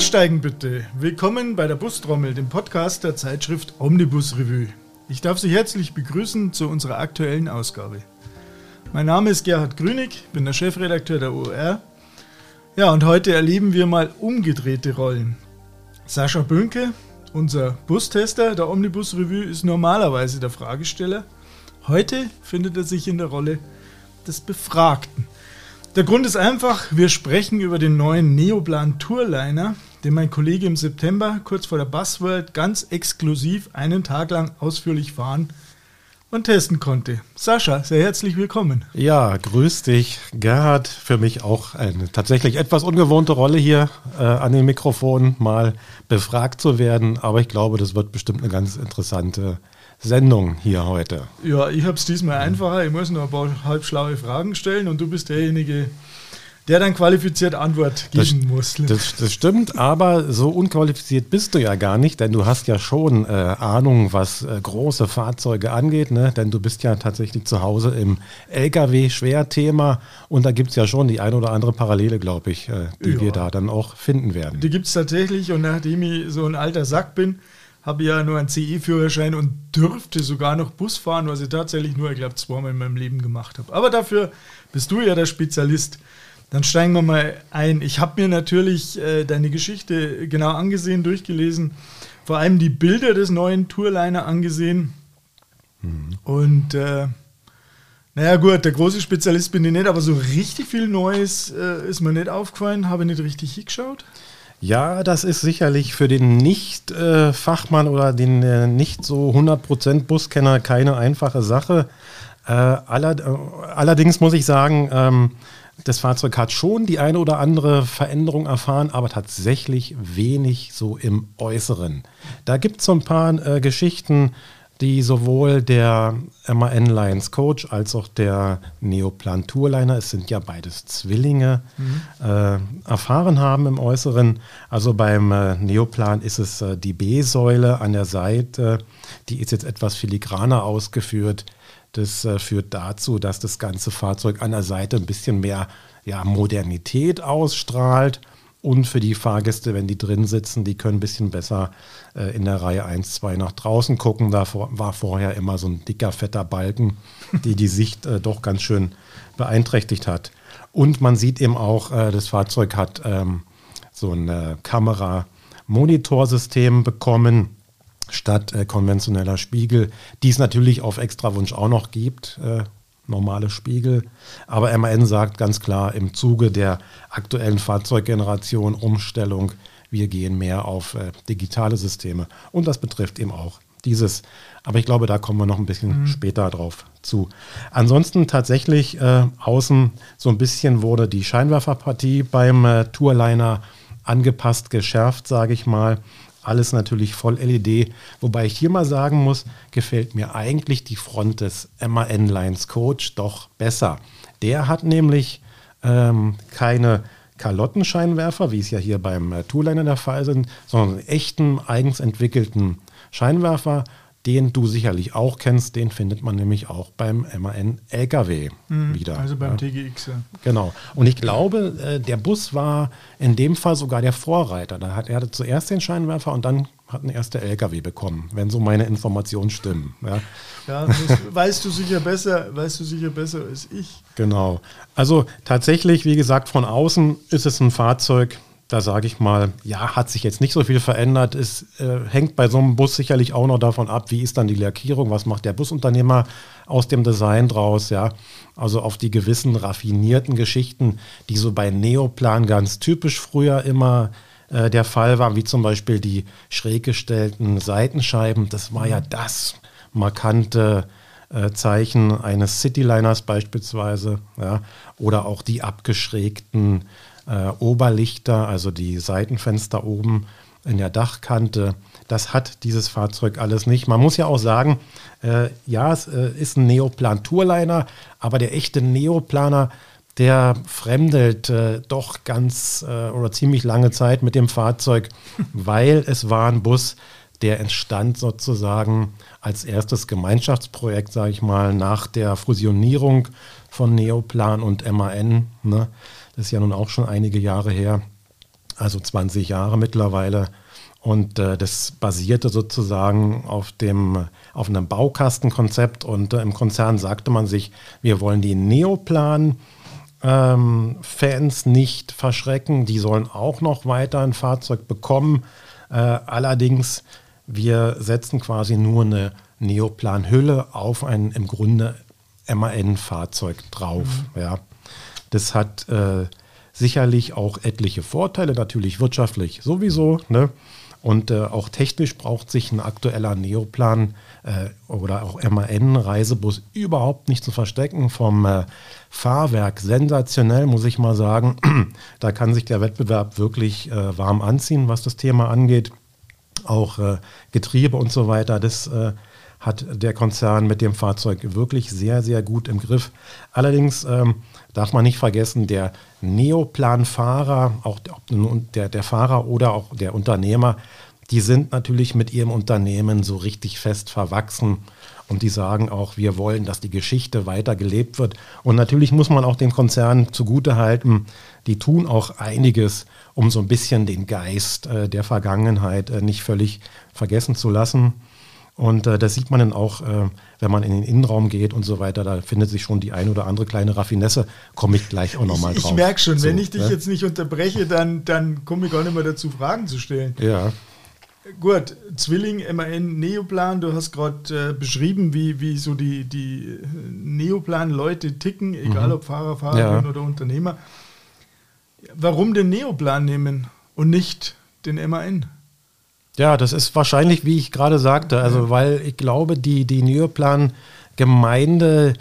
Einsteigen bitte. Willkommen bei der Bustrommel, dem Podcast der Zeitschrift Omnibus Revue. Ich darf Sie herzlich begrüßen zu unserer aktuellen Ausgabe. Mein Name ist Gerhard Grünig, bin der Chefredakteur der OR. Ja, und heute erleben wir mal umgedrehte Rollen. Sascha Bünke, unser Bustester der Omnibus Revue, ist normalerweise der Fragesteller. Heute findet er sich in der Rolle des Befragten. Der Grund ist einfach, wir sprechen über den neuen Neoplan Tourliner, den mein Kollege im September kurz vor der Buzzworld ganz exklusiv einen Tag lang ausführlich fahren und testen konnte. Sascha, sehr herzlich willkommen. Ja, grüß dich, Gerhard. Für mich auch eine tatsächlich etwas ungewohnte Rolle hier äh, an dem Mikrofon mal befragt zu werden, aber ich glaube, das wird bestimmt eine ganz interessante Sendung hier heute. Ja, ich habe es diesmal einfacher. Ich muss noch ein paar halbschlaue Fragen stellen und du bist derjenige, der dann qualifiziert Antwort geben das, muss. Das, das, stimmt, aber so unqualifiziert bist du ja gar nicht, denn du hast ja schon äh, Ahnung, was äh, große Fahrzeuge angeht, ne? denn du bist ja tatsächlich zu Hause im Lkw-Schwerthema und da gibt es ja schon die ein oder andere Parallele, glaube ich, äh, die ja. wir da dann auch finden werden. Die gibt es tatsächlich und nachdem ich so ein alter Sack bin, habe ja nur einen CE-Führerschein und dürfte sogar noch Bus fahren, was ich tatsächlich nur, ich glaube, zweimal in meinem Leben gemacht habe. Aber dafür bist du ja der Spezialist. Dann steigen wir mal ein. Ich habe mir natürlich äh, deine Geschichte genau angesehen, durchgelesen, vor allem die Bilder des neuen Tourliner angesehen. Mhm. Und äh, naja gut, der große Spezialist bin ich nicht, aber so richtig viel Neues äh, ist mir nicht aufgefallen, habe nicht richtig hingeschaut. Ja, das ist sicherlich für den Nicht-Fachmann oder den äh, nicht so 100% Buskenner keine einfache Sache. Äh, allerdings muss ich sagen, ähm, das Fahrzeug hat schon die eine oder andere Veränderung erfahren, aber tatsächlich wenig so im Äußeren. Da gibt es so ein paar äh, Geschichten, die sowohl der MAN Lions Coach als auch der Neoplan Tourliner, es sind ja beides Zwillinge, mhm. äh, erfahren haben im Äußeren. Also beim äh, Neoplan ist es äh, die B-Säule an der Seite, die ist jetzt etwas filigraner ausgeführt. Das äh, führt dazu, dass das ganze Fahrzeug an der Seite ein bisschen mehr ja, Modernität ausstrahlt. Und für die Fahrgäste, wenn die drin sitzen, die können ein bisschen besser äh, in der Reihe 1, 2 nach draußen gucken. Da war vorher immer so ein dicker, fetter Balken, die die Sicht äh, doch ganz schön beeinträchtigt hat. Und man sieht eben auch, äh, das Fahrzeug hat ähm, so ein äh, Kamera-Monitorsystem bekommen statt äh, konventioneller Spiegel, die es natürlich auf Extrawunsch auch noch gibt äh, normale Spiegel. Aber MAN sagt ganz klar, im Zuge der aktuellen Fahrzeuggeneration Umstellung, wir gehen mehr auf äh, digitale Systeme. Und das betrifft eben auch dieses. Aber ich glaube, da kommen wir noch ein bisschen mhm. später drauf zu. Ansonsten tatsächlich äh, außen so ein bisschen wurde die Scheinwerferpartie beim äh, Tourliner angepasst, geschärft, sage ich mal. Alles natürlich voll LED. Wobei ich hier mal sagen muss, gefällt mir eigentlich die Front des MAN Lines Coach doch besser. Der hat nämlich ähm, keine Kalottenscheinwerfer, wie es ja hier beim äh, Tourliner der Fall sind, sondern einen echten, eigens entwickelten Scheinwerfer den du sicherlich auch kennst, den findet man nämlich auch beim MAN LKW mhm, wieder. Also beim ja. TGX. Ja. Genau. Und ich glaube, äh, der Bus war in dem Fall sogar der Vorreiter. Da hat, er hatte zuerst den Scheinwerfer und dann hat ein erster LKW bekommen, wenn so meine Informationen stimmen. Ja, ja das weißt du sicher besser, weißt du sicher besser als ich. Genau. Also tatsächlich, wie gesagt, von außen ist es ein Fahrzeug, da sage ich mal, ja, hat sich jetzt nicht so viel verändert. Es äh, hängt bei so einem Bus sicherlich auch noch davon ab, wie ist dann die Lackierung, was macht der Busunternehmer aus dem Design draus, ja. Also auf die gewissen raffinierten Geschichten, die so bei Neoplan ganz typisch früher immer äh, der Fall waren, wie zum Beispiel die schräg gestellten Seitenscheiben. Das war ja das markante äh, Zeichen eines Cityliners beispielsweise, ja. Oder auch die abgeschrägten äh, Oberlichter, also die Seitenfenster oben in der Dachkante. Das hat dieses Fahrzeug alles nicht. Man muss ja auch sagen, äh, ja, es äh, ist ein Neoplan Tourliner, aber der echte Neoplaner, der fremdelt äh, doch ganz äh, oder ziemlich lange Zeit mit dem Fahrzeug, weil es war ein Bus, der entstand sozusagen als erstes Gemeinschaftsprojekt, sage ich mal, nach der Fusionierung von Neoplan und MAN. Ne? Ist ja nun auch schon einige Jahre her. also 20 Jahre mittlerweile. Und äh, das basierte sozusagen auf, dem, auf einem Baukastenkonzept. Und äh, im Konzern sagte man sich, wir wollen die Neoplan ähm, Fans nicht verschrecken. Die sollen auch noch weiter ein Fahrzeug bekommen. Äh, allerdings, wir setzen quasi nur eine Neoplan-Hülle auf ein im Grunde MAN-Fahrzeug drauf. Mhm. Ja. Das hat äh, sicherlich auch etliche Vorteile, natürlich wirtschaftlich sowieso. Ne? Und äh, auch technisch braucht sich ein aktueller Neoplan äh, oder auch MAN-Reisebus überhaupt nicht zu verstecken. Vom äh, Fahrwerk sensationell, muss ich mal sagen. da kann sich der Wettbewerb wirklich äh, warm anziehen, was das Thema angeht. Auch äh, Getriebe und so weiter, das äh, hat der Konzern mit dem Fahrzeug wirklich sehr, sehr gut im Griff. Allerdings ähm, darf man nicht vergessen, der Neoplan-Fahrer, auch der, der Fahrer oder auch der Unternehmer, die sind natürlich mit ihrem Unternehmen so richtig fest verwachsen. Und die sagen auch, wir wollen, dass die Geschichte weiter gelebt wird. Und natürlich muss man auch dem Konzern zugutehalten, die tun auch einiges, um so ein bisschen den Geist äh, der Vergangenheit äh, nicht völlig vergessen zu lassen. Und äh, das sieht man dann auch, äh, wenn man in den Innenraum geht und so weiter. Da findet sich schon die ein oder andere kleine Raffinesse. Komme ich gleich auch nochmal drauf. Ich merke schon, so, wenn ich dich ne? jetzt nicht unterbreche, dann, dann komme ich gar nicht mehr dazu, Fragen zu stellen. Ja. Gut, Zwilling, MAN, Neoplan, du hast gerade äh, beschrieben, wie, wie so die, die Neoplan-Leute ticken, egal mhm. ob Fahrer, Fahrerin ja. oder Unternehmer. Warum den Neoplan nehmen und nicht den MAN? Ja, das ist wahrscheinlich, wie ich gerade sagte, also weil ich glaube, die, die Neoplan-Gemeinde,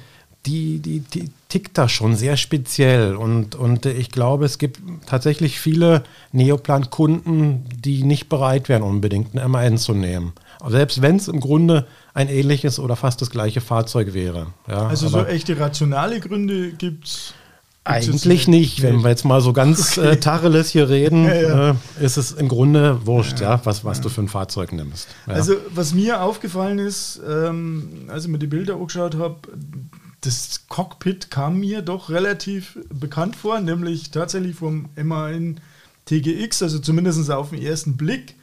die, die, die tickt da schon sehr speziell. Und, und ich glaube, es gibt tatsächlich viele Neoplan-Kunden, die nicht bereit wären, unbedingt ein MAN zu nehmen. Selbst wenn es im Grunde ein ähnliches oder fast das gleiche Fahrzeug wäre. Ja, also so echte rationale Gründe gibt es eigentlich nicht. Wenn wir jetzt mal so ganz okay. äh, Tacheles hier reden, ja, ja. Äh, ist es im Grunde wurscht, ja, ja was, was du für ein Fahrzeug nimmst. Also, was mir aufgefallen ist, ähm, als ich mir die Bilder angeschaut habe, das Cockpit kam mir doch relativ bekannt vor, nämlich tatsächlich vom MAN TGX, also zumindest auf den ersten Blick.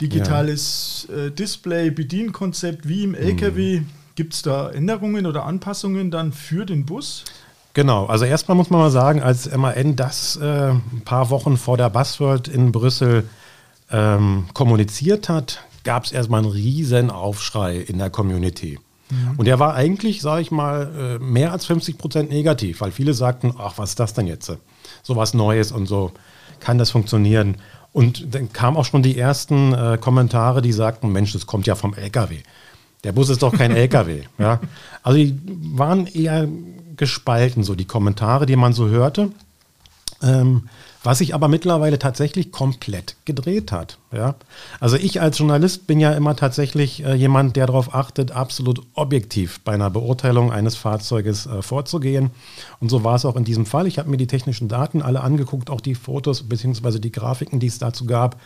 Digitales äh, Display, Bedienkonzept wie im LKW. Mhm. Gibt es da Änderungen oder Anpassungen dann für den Bus? Genau, also erstmal muss man mal sagen, als MAN das äh, ein paar Wochen vor der Buzzworld in Brüssel ähm, kommuniziert hat, gab es erstmal einen riesen Aufschrei in der Community. Mhm. Und der war eigentlich, sage ich mal, äh, mehr als 50 Prozent negativ, weil viele sagten, ach, was ist das denn jetzt? So was Neues und so, kann das funktionieren? Und dann kamen auch schon die ersten äh, Kommentare, die sagten, Mensch, das kommt ja vom LKW. Der Bus ist doch kein LKW. ja? Also die waren eher gespalten, so die Kommentare, die man so hörte. Ähm, was sich aber mittlerweile tatsächlich komplett gedreht hat. Ja? Also ich als Journalist bin ja immer tatsächlich äh, jemand, der darauf achtet, absolut objektiv bei einer Beurteilung eines Fahrzeuges äh, vorzugehen. Und so war es auch in diesem Fall. Ich habe mir die technischen Daten alle angeguckt, auch die Fotos bzw. die Grafiken, die es dazu gab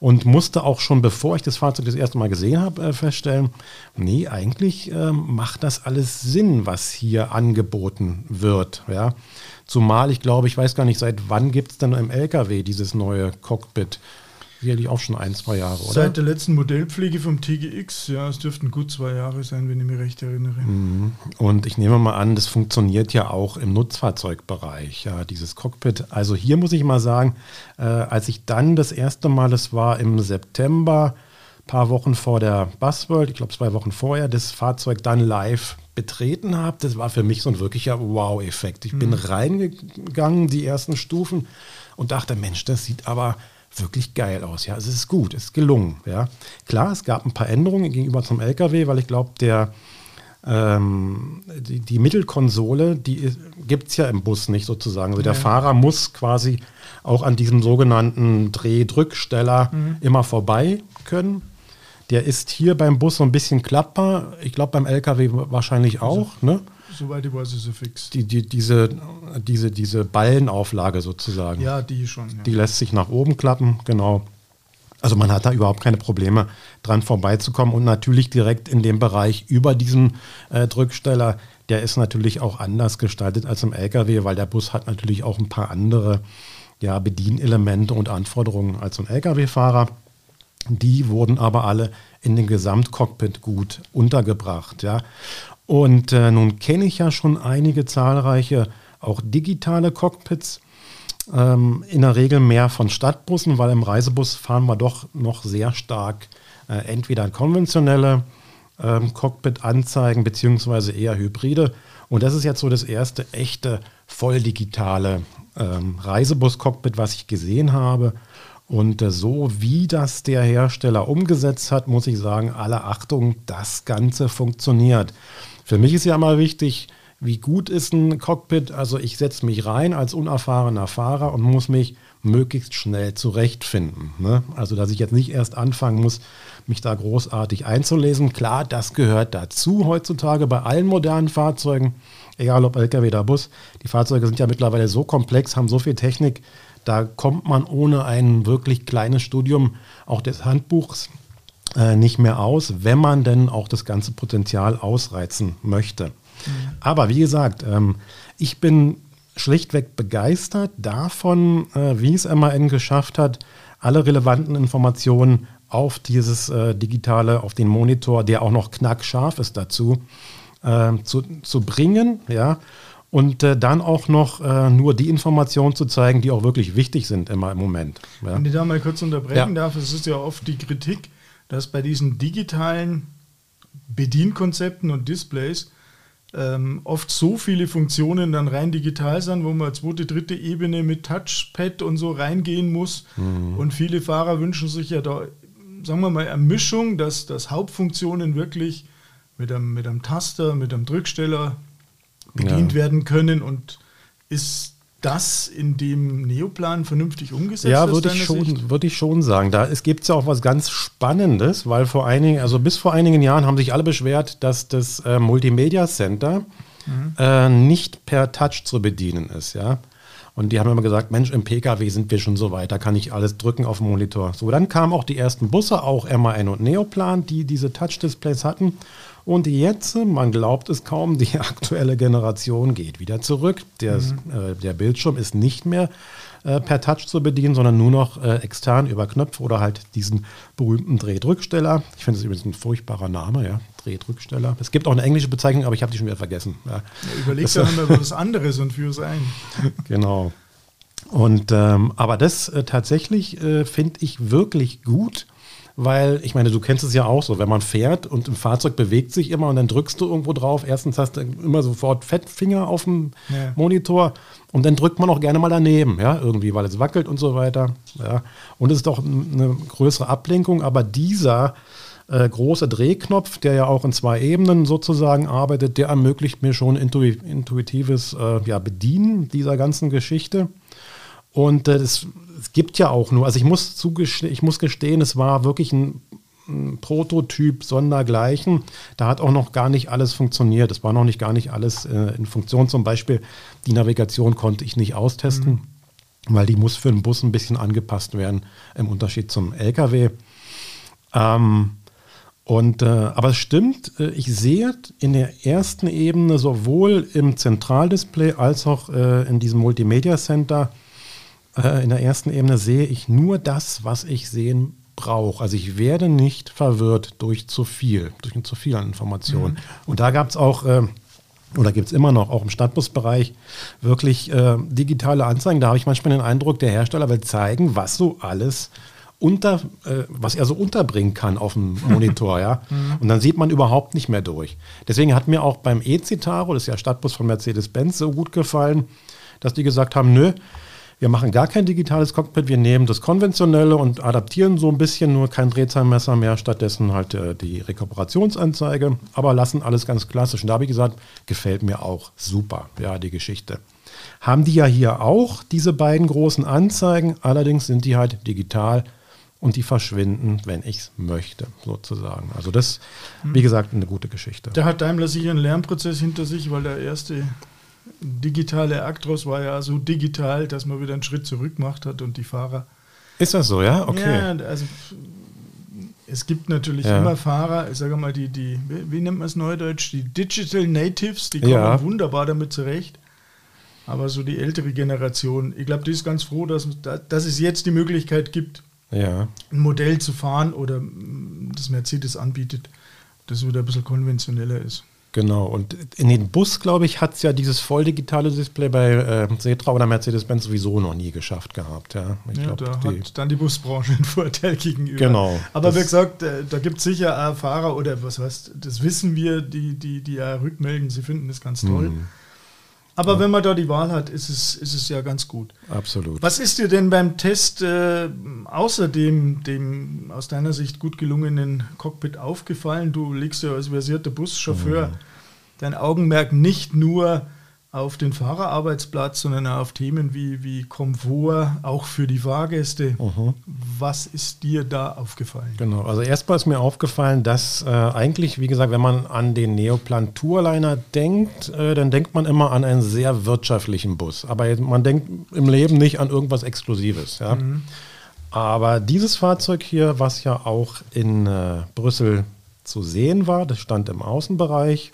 und musste auch schon, bevor ich das Fahrzeug das erste Mal gesehen habe, äh, feststellen, nee, eigentlich ähm, macht das alles Sinn, was hier angeboten wird. Ja? Zumal ich glaube, ich weiß gar nicht, seit wann gibt es denn im LKW dieses neue Cockpit? Sicherlich auch schon ein, zwei Jahre, oder? Seit der letzten Modellpflege vom TGX, ja, es dürften gut zwei Jahre sein, wenn ich mich recht erinnere. Mhm. Und ich nehme mal an, das funktioniert ja auch im Nutzfahrzeugbereich, ja, dieses Cockpit. Also hier muss ich mal sagen, äh, als ich dann das erste Mal, das war im September, paar Wochen vor der Buzzworld, ich glaube zwei Wochen vorher, das Fahrzeug dann live betreten habe, das war für mich so ein wirklicher Wow-Effekt. Ich mhm. bin reingegangen, die ersten Stufen, und dachte, Mensch, das sieht aber wirklich geil aus. Ja, es ist gut, es ist gelungen. Ja, klar, es gab ein paar Änderungen gegenüber zum LKW, weil ich glaube, der ähm, die, die, Mittelkonsole, die gibt es ja im Bus nicht sozusagen. Also der Fahrer muss quasi auch an diesem sogenannten Drehdrücksteller mhm. immer vorbei können. Der ist hier beim Bus so ein bisschen klappbar. Ich glaube beim LKW wahrscheinlich auch. Also, ne? Soweit ich weiß, ist er fix. Die, die, diese, diese, diese Ballenauflage sozusagen. Ja, die schon. Ja. Die lässt sich nach oben klappen, genau. Also man hat da überhaupt keine Probleme, dran vorbeizukommen. Und natürlich direkt in dem Bereich über diesem äh, Drücksteller, der ist natürlich auch anders gestaltet als im LKW, weil der Bus hat natürlich auch ein paar andere ja, Bedienelemente und Anforderungen als ein Lkw-Fahrer. Die wurden aber alle in dem Gesamtcockpit gut untergebracht. Ja. Und äh, nun kenne ich ja schon einige zahlreiche auch digitale Cockpits. Ähm, in der Regel mehr von Stadtbussen, weil im Reisebus fahren wir doch noch sehr stark äh, entweder konventionelle ähm, Cockpit-Anzeigen beziehungsweise eher Hybride. Und das ist jetzt so das erste echte volldigitale ähm, Reisebus-Cockpit, was ich gesehen habe. Und äh, so wie das der Hersteller umgesetzt hat, muss ich sagen, alle Achtung, das Ganze funktioniert. Für mich ist ja immer wichtig, wie gut ist ein Cockpit. Also ich setze mich rein als unerfahrener Fahrer und muss mich möglichst schnell zurechtfinden. Ne? Also dass ich jetzt nicht erst anfangen muss, mich da großartig einzulesen. Klar, das gehört dazu heutzutage bei allen modernen Fahrzeugen, egal ob Lkw oder Bus. Die Fahrzeuge sind ja mittlerweile so komplex, haben so viel Technik, da kommt man ohne ein wirklich kleines Studium auch des Handbuchs äh, nicht mehr aus, wenn man denn auch das ganze Potenzial ausreizen möchte. Aber wie gesagt, ähm, ich bin schlichtweg begeistert davon, äh, wie es MAN geschafft hat, alle relevanten Informationen auf dieses äh, digitale, auf den Monitor, der auch noch knackscharf ist dazu, äh, zu, zu bringen, ja, und äh, dann auch noch äh, nur die Informationen zu zeigen, die auch wirklich wichtig sind immer im Moment. Ja. Wenn ich da mal kurz unterbrechen ja. darf, es ist ja oft die Kritik, dass bei diesen digitalen Bedienkonzepten und Displays ähm, oft so viele Funktionen dann rein digital sind, wo man als zweite, dritte Ebene mit Touchpad und so reingehen muss. Mhm. Und viele Fahrer wünschen sich ja da, sagen wir mal, eine Mischung, dass, dass Hauptfunktionen wirklich mit einem, mit einem Taster, mit einem Drücksteller bedient ja. werden können und ist das in dem Neoplan vernünftig umgesetzt Ja, würde ich, schon, würde ich schon sagen. Da gibt es ja auch was ganz Spannendes, weil vor einigen, also bis vor einigen Jahren haben sich alle beschwert, dass das äh, Multimedia Center mhm. äh, nicht per Touch zu bedienen ist, ja. Und die haben immer gesagt, Mensch, im Pkw sind wir schon so weit, da kann ich alles drücken auf dem Monitor. So, dann kamen auch die ersten Busse, auch MAN und Neoplan, die diese Touch-Displays hatten. Und jetzt, man glaubt es kaum, die aktuelle Generation geht wieder zurück. Der, mhm. äh, der Bildschirm ist nicht mehr äh, per Touch zu bedienen, sondern nur noch äh, extern über Knöpfe oder halt diesen berühmten Drehdrücksteller. Ich finde es übrigens ein furchtbarer Name, ja, Drehdrücksteller. Es gibt auch eine englische Bezeichnung, aber ich habe die schon wieder vergessen. Ja. Ja, überleg doch mal was anderes und führ es ein. genau. Und ähm, aber das äh, tatsächlich äh, finde ich wirklich gut weil ich meine, du kennst es ja auch so, wenn man fährt und ein Fahrzeug bewegt sich immer und dann drückst du irgendwo drauf. Erstens hast du immer sofort Fettfinger auf dem ja. Monitor und dann drückt man auch gerne mal daneben, ja, irgendwie, weil es wackelt und so weiter. Ja. Und es ist doch eine größere Ablenkung, aber dieser äh, große Drehknopf, der ja auch in zwei Ebenen sozusagen arbeitet, der ermöglicht mir schon intuitives äh, ja, Bedienen dieser ganzen Geschichte. Und äh, das es gibt ja auch nur, also ich muss, ich muss gestehen, es war wirklich ein, ein Prototyp sondergleichen. Da hat auch noch gar nicht alles funktioniert. Es war noch nicht gar nicht alles äh, in Funktion. Zum Beispiel die Navigation konnte ich nicht austesten, mhm. weil die muss für den Bus ein bisschen angepasst werden im Unterschied zum LKW. Ähm, und, äh, aber es stimmt, äh, ich sehe in der ersten Ebene sowohl im Zentraldisplay als auch äh, in diesem Multimedia Center äh, in der ersten Ebene sehe ich nur das, was ich sehen brauche. Also ich werde nicht verwirrt durch zu viel, durch zu viel an Informationen. Mhm. Und da gab es auch, äh, oder gibt es immer noch, auch im Stadtbusbereich, wirklich äh, digitale Anzeigen. Da habe ich manchmal den Eindruck, der Hersteller will zeigen, was so alles unter, äh, was er so unterbringen kann auf dem Monitor, ja. Mhm. Und dann sieht man überhaupt nicht mehr durch. Deswegen hat mir auch beim E-Citaro, das ist ja Stadtbus von Mercedes-Benz, so gut gefallen, dass die gesagt haben, nö, wir machen gar kein digitales Cockpit, wir nehmen das konventionelle und adaptieren so ein bisschen, nur kein Drehzahlmesser mehr, stattdessen halt äh, die Rekuperationsanzeige, aber lassen alles ganz klassisch. Und da habe ich gesagt, gefällt mir auch super, ja, die Geschichte. Haben die ja hier auch diese beiden großen Anzeigen, allerdings sind die halt digital und die verschwinden, wenn ich es möchte, sozusagen. Also das, wie hm. gesagt, eine gute Geschichte. Da hat Daimler sicher einen Lernprozess hinter sich, weil der erste digitale Actros war ja so digital, dass man wieder einen Schritt zurück gemacht hat und die Fahrer. Ist das so, ja? Okay. Ja, also es gibt natürlich ja. immer Fahrer, ich sage mal, die, die, wie nennt man es neudeutsch, die Digital Natives, die kommen ja. wunderbar damit zurecht. Aber so die ältere Generation, ich glaube, die ist ganz froh, dass, dass es jetzt die Möglichkeit gibt, ja. ein Modell zu fahren oder das Mercedes anbietet, das wieder ein bisschen konventioneller ist. Genau, und in den Bus, glaube ich, hat es ja dieses voll digitale Display bei äh, Setra oder Mercedes-Benz sowieso noch nie geschafft gehabt. Ja, ich ja glaub, da die hat dann die Busbranche einen Vorteil gegenüber. Genau. Aber wie gesagt, äh, da gibt es sicher auch Fahrer oder was heißt, das wissen wir, die, die, die ja rückmelden, sie finden das ganz toll. Mhm. Aber ja. wenn man da die Wahl hat, ist es, ist es ja ganz gut. Absolut. Was ist dir denn beim Test äh, außer dem, dem aus deiner Sicht gut gelungenen Cockpit aufgefallen? Du legst ja als versierter Buschauffeur mhm. dein Augenmerk nicht nur auf den Fahrerarbeitsplatz, sondern auch auf Themen wie, wie Komfort, auch für die Fahrgäste. Mhm. Was ist dir da aufgefallen? Genau, also erstmal ist mir aufgefallen, dass äh, eigentlich, wie gesagt, wenn man an den Neoplan Tourliner denkt, äh, dann denkt man immer an einen sehr wirtschaftlichen Bus. Aber man denkt im Leben nicht an irgendwas Exklusives. Ja? Mhm. Aber dieses Fahrzeug hier, was ja auch in äh, Brüssel zu sehen war, das stand im Außenbereich,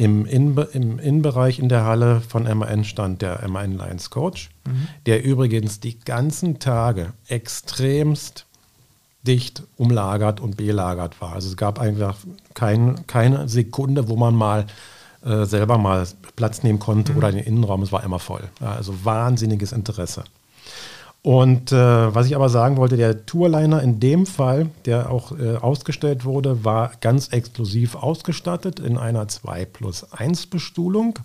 im, in, Im Innenbereich in der Halle von MAN stand der MAN Lions Coach, mhm. der übrigens die ganzen Tage extremst dicht umlagert und belagert war. Also es gab einfach kein, keine Sekunde, wo man mal äh, selber mal Platz nehmen konnte mhm. oder den Innenraum. Es war immer voll. Ja, also wahnsinniges Interesse. Und äh, was ich aber sagen wollte, der Tourliner in dem Fall, der auch äh, ausgestellt wurde, war ganz exklusiv ausgestattet in einer 2 plus 1 Bestuhlung.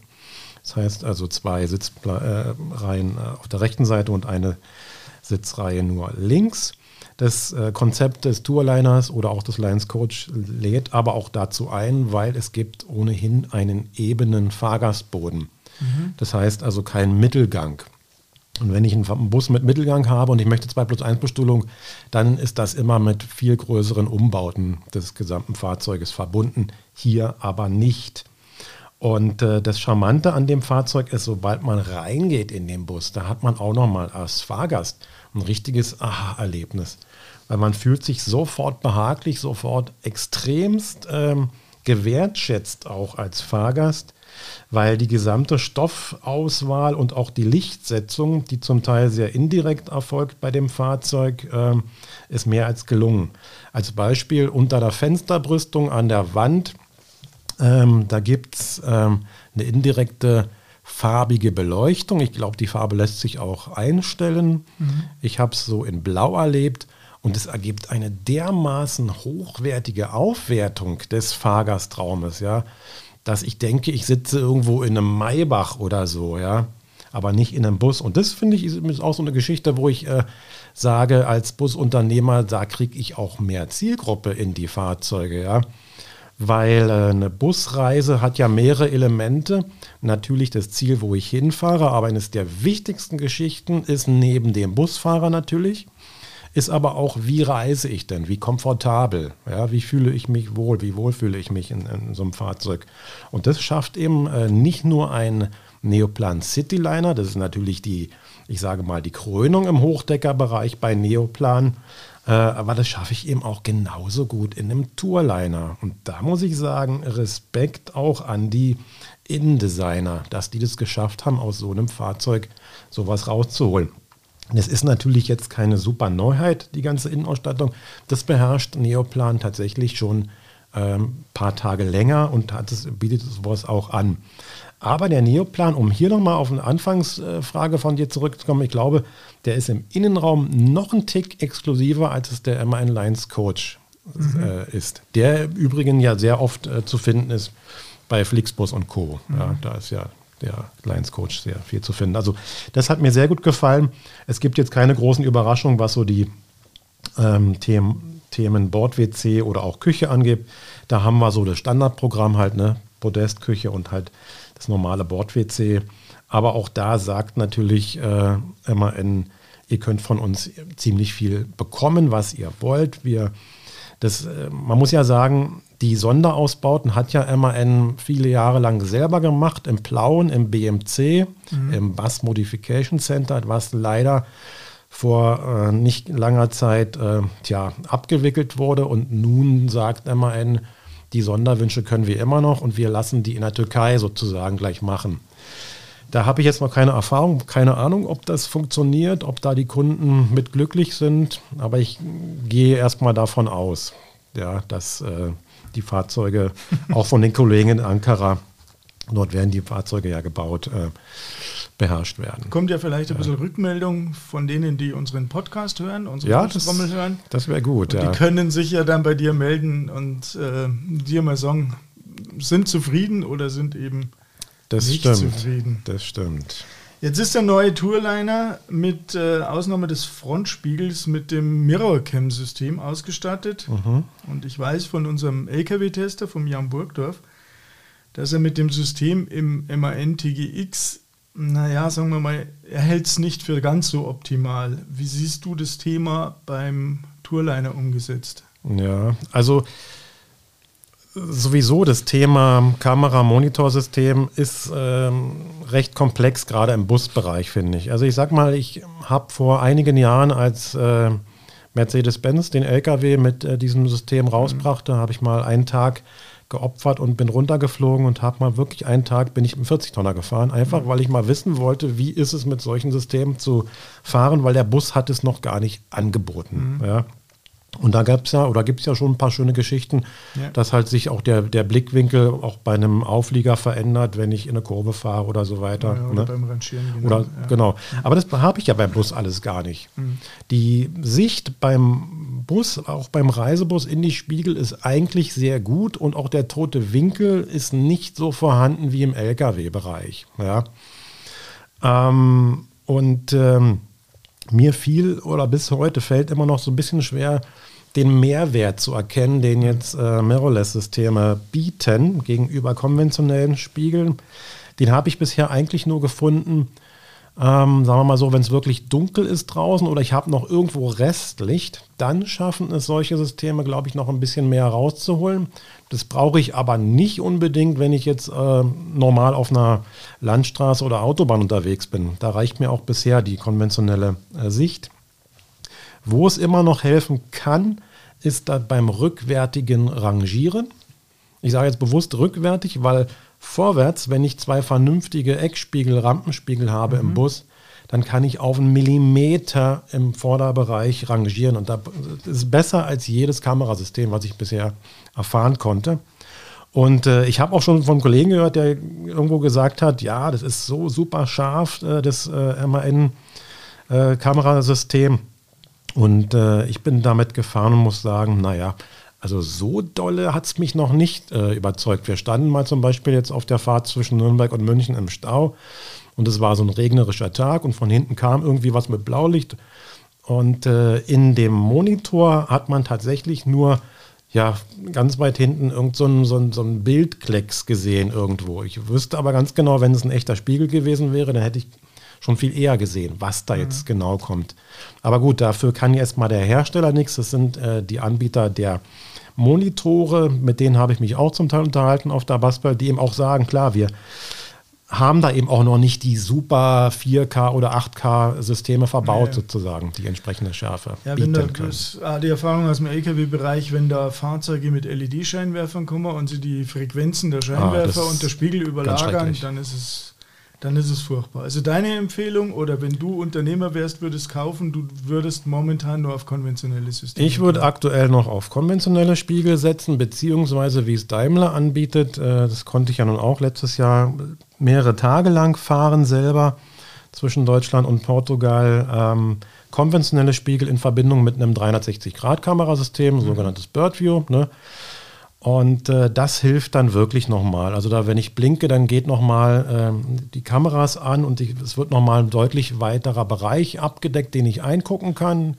Das heißt also zwei Sitzreihen äh, auf der rechten Seite und eine Sitzreihe nur links. Das äh, Konzept des Tourliners oder auch des Lions Coach lädt aber auch dazu ein, weil es gibt ohnehin einen ebenen Fahrgastboden. Mhm. Das heißt also keinen Mittelgang. Und wenn ich einen Bus mit Mittelgang habe und ich möchte 2 plus 1 Bestuhlung, dann ist das immer mit viel größeren Umbauten des gesamten Fahrzeuges verbunden. Hier aber nicht. Und äh, das Charmante an dem Fahrzeug ist, sobald man reingeht in den Bus, da hat man auch nochmal als Fahrgast ein richtiges Aha-Erlebnis. Weil man fühlt sich sofort behaglich, sofort extremst ähm, gewertschätzt auch als Fahrgast weil die gesamte Stoffauswahl und auch die Lichtsetzung, die zum Teil sehr indirekt erfolgt bei dem Fahrzeug, äh, ist mehr als gelungen. Als Beispiel unter der Fensterbrüstung an der Wand, ähm, da gibt es ähm, eine indirekte farbige Beleuchtung. Ich glaube, die Farbe lässt sich auch einstellen. Mhm. Ich habe es so in Blau erlebt. Und es ergibt eine dermaßen hochwertige Aufwertung des Fahrgastraumes, ja, dass ich denke, ich sitze irgendwo in einem Maybach oder so, ja, aber nicht in einem Bus. Und das finde ich ist auch so eine Geschichte, wo ich äh, sage, als Busunternehmer, da kriege ich auch mehr Zielgruppe in die Fahrzeuge, ja. Weil äh, eine Busreise hat ja mehrere Elemente. Natürlich das Ziel, wo ich hinfahre, aber eines der wichtigsten Geschichten ist neben dem Busfahrer natürlich, ist aber auch, wie reise ich denn? Wie komfortabel? Ja, wie fühle ich mich wohl? Wie wohl fühle ich mich in, in so einem Fahrzeug? Und das schafft eben äh, nicht nur ein Neoplan Cityliner, das ist natürlich die, ich sage mal, die Krönung im Hochdeckerbereich bei Neoplan, äh, aber das schaffe ich eben auch genauso gut in einem Tourliner. Und da muss ich sagen, Respekt auch an die Innendesigner, dass die das geschafft haben, aus so einem Fahrzeug sowas rauszuholen. Das ist natürlich jetzt keine super Neuheit, die ganze Innenausstattung. Das beherrscht Neoplan tatsächlich schon ein ähm, paar Tage länger und hat es, bietet sowas auch an. Aber der Neoplan, um hier nochmal auf eine Anfangsfrage von dir zurückzukommen, ich glaube, der ist im Innenraum noch ein Tick exklusiver, als es der M1 Lines Coach mhm. äh, ist. Der im Übrigen ja sehr oft äh, zu finden ist bei Flixbus und Co. Mhm. Ja, da ist ja der Lions Coach sehr viel zu finden. Also das hat mir sehr gut gefallen. Es gibt jetzt keine großen Überraschungen, was so die ähm, Themen, Themen Bord-WC oder auch Küche angeht. Da haben wir so das Standardprogramm halt, ne? Podestküche und halt das normale Bord-WC. Aber auch da sagt natürlich äh, MAN, ihr könnt von uns ziemlich viel bekommen, was ihr wollt. Wir, das, äh, man muss ja sagen, die Sonderausbauten hat ja MAN viele Jahre lang selber gemacht, im Plauen, im BMC, mhm. im Bus Modification Center, was leider vor äh, nicht langer Zeit äh, tja, abgewickelt wurde. Und nun sagt MAN, die Sonderwünsche können wir immer noch und wir lassen die in der Türkei sozusagen gleich machen. Da habe ich jetzt noch keine Erfahrung, keine Ahnung, ob das funktioniert, ob da die Kunden mit glücklich sind. Aber ich gehe erstmal davon aus, ja, dass äh, die Fahrzeuge auch von den Kollegen in Ankara, dort werden die Fahrzeuge ja gebaut, äh, beherrscht werden. Kommt ja vielleicht ein bisschen Rückmeldung von denen, die unseren Podcast hören, unsere ja, das, hören. Das wäre gut. Ja. Die können sich ja dann bei dir melden und äh, dir mal sagen, sind zufrieden oder sind eben das nicht stimmt. zufrieden. Das stimmt. Jetzt ist der neue Tourliner mit äh, Ausnahme des Frontspiegels mit dem Mirrorcam-System ausgestattet. Mhm. Und ich weiß von unserem LKW-Tester, vom Jan Burgdorf, dass er mit dem System im MAN TGX naja, sagen wir mal, er hält es nicht für ganz so optimal. Wie siehst du das Thema beim Tourliner umgesetzt? Ja, also sowieso das Thema Kamera-Monitorsystem ist ähm, recht komplex, gerade im Busbereich, finde ich. Also ich sag mal, ich habe vor einigen Jahren, als äh, Mercedes-Benz den LKW mit äh, diesem System rausbrachte, mhm. habe ich mal einen Tag geopfert und bin runtergeflogen und habe mal wirklich einen Tag bin ich im 40-Tonner gefahren, einfach mhm. weil ich mal wissen wollte, wie ist es mit solchen Systemen zu fahren, weil der Bus hat es noch gar nicht angeboten. Mhm. Ja. Und da gab es ja oder gibt es ja schon ein paar schöne Geschichten, ja. dass halt sich auch der, der Blickwinkel auch bei einem Auflieger verändert, wenn ich in eine Kurve fahre oder so weiter. Ja, oder ne? beim Rangieren. Genau. Oder, ja. genau. Aber das habe ich ja beim Bus alles gar nicht. Mhm. Die Sicht beim Bus, auch beim Reisebus in die Spiegel ist eigentlich sehr gut und auch der tote Winkel ist nicht so vorhanden wie im Lkw-Bereich. Ja. Ähm, und ähm, mir fiel oder bis heute fällt immer noch so ein bisschen schwer, den Mehrwert zu erkennen, den jetzt äh, Mirrorless-Systeme bieten gegenüber konventionellen Spiegeln. Den habe ich bisher eigentlich nur gefunden, ähm, sagen wir mal so, wenn es wirklich dunkel ist draußen oder ich habe noch irgendwo Restlicht, dann schaffen es solche Systeme, glaube ich, noch ein bisschen mehr rauszuholen. Das brauche ich aber nicht unbedingt, wenn ich jetzt äh, normal auf einer Landstraße oder Autobahn unterwegs bin. Da reicht mir auch bisher die konventionelle äh, Sicht. Wo es immer noch helfen kann, ist da beim rückwärtigen Rangieren. Ich sage jetzt bewusst rückwärtig, weil vorwärts, wenn ich zwei vernünftige Eckspiegel, Rampenspiegel habe mhm. im Bus, dann kann ich auf einen Millimeter im Vorderbereich rangieren. Und das ist besser als jedes Kamerasystem, was ich bisher erfahren konnte. Und äh, ich habe auch schon von einem Kollegen gehört, der irgendwo gesagt hat, ja, das ist so super scharf, äh, das äh, MAN-Kamerasystem. Äh, und äh, ich bin damit gefahren und muss sagen, naja, also so dolle hat es mich noch nicht äh, überzeugt. Wir standen mal zum Beispiel jetzt auf der Fahrt zwischen Nürnberg und München im Stau und es war so ein regnerischer Tag und von hinten kam irgendwie was mit Blaulicht. Und äh, in dem Monitor hat man tatsächlich nur ja, ganz weit hinten irgend so ein, so, ein, so ein Bildklecks gesehen irgendwo. Ich wüsste aber ganz genau, wenn es ein echter Spiegel gewesen wäre, dann hätte ich schon viel eher gesehen, was da jetzt mhm. genau kommt. Aber gut, dafür kann jetzt mal der Hersteller nichts. Das sind äh, die Anbieter der Monitore, mit denen habe ich mich auch zum Teil unterhalten auf der Basper, die eben auch sagen, klar, wir haben da eben auch noch nicht die super 4K oder 8K Systeme verbaut, nee. sozusagen, die entsprechende Schärfe ja, bieten wenn da, können. Das, ah, die Erfahrung aus dem LKW-Bereich, wenn da Fahrzeuge mit LED-Scheinwerfern kommen und sie die Frequenzen der Scheinwerfer ah, und der Spiegel überlagern, dann ist es dann ist es furchtbar. Also deine Empfehlung oder wenn du Unternehmer wärst, würdest kaufen, du würdest momentan nur auf konventionelle Systeme. Ich würde aktuell noch auf konventionelle Spiegel setzen, beziehungsweise wie es Daimler anbietet, äh, das konnte ich ja nun auch letztes Jahr mehrere Tage lang fahren selber zwischen Deutschland und Portugal. Ähm, konventionelle Spiegel in Verbindung mit einem 360-Grad-Kamerasystem, mhm. sogenanntes Birdview. Ne? Und äh, das hilft dann wirklich nochmal. Also da, wenn ich blinke, dann geht nochmal äh, die Kameras an und ich, es wird nochmal ein deutlich weiterer Bereich abgedeckt, den ich eingucken kann,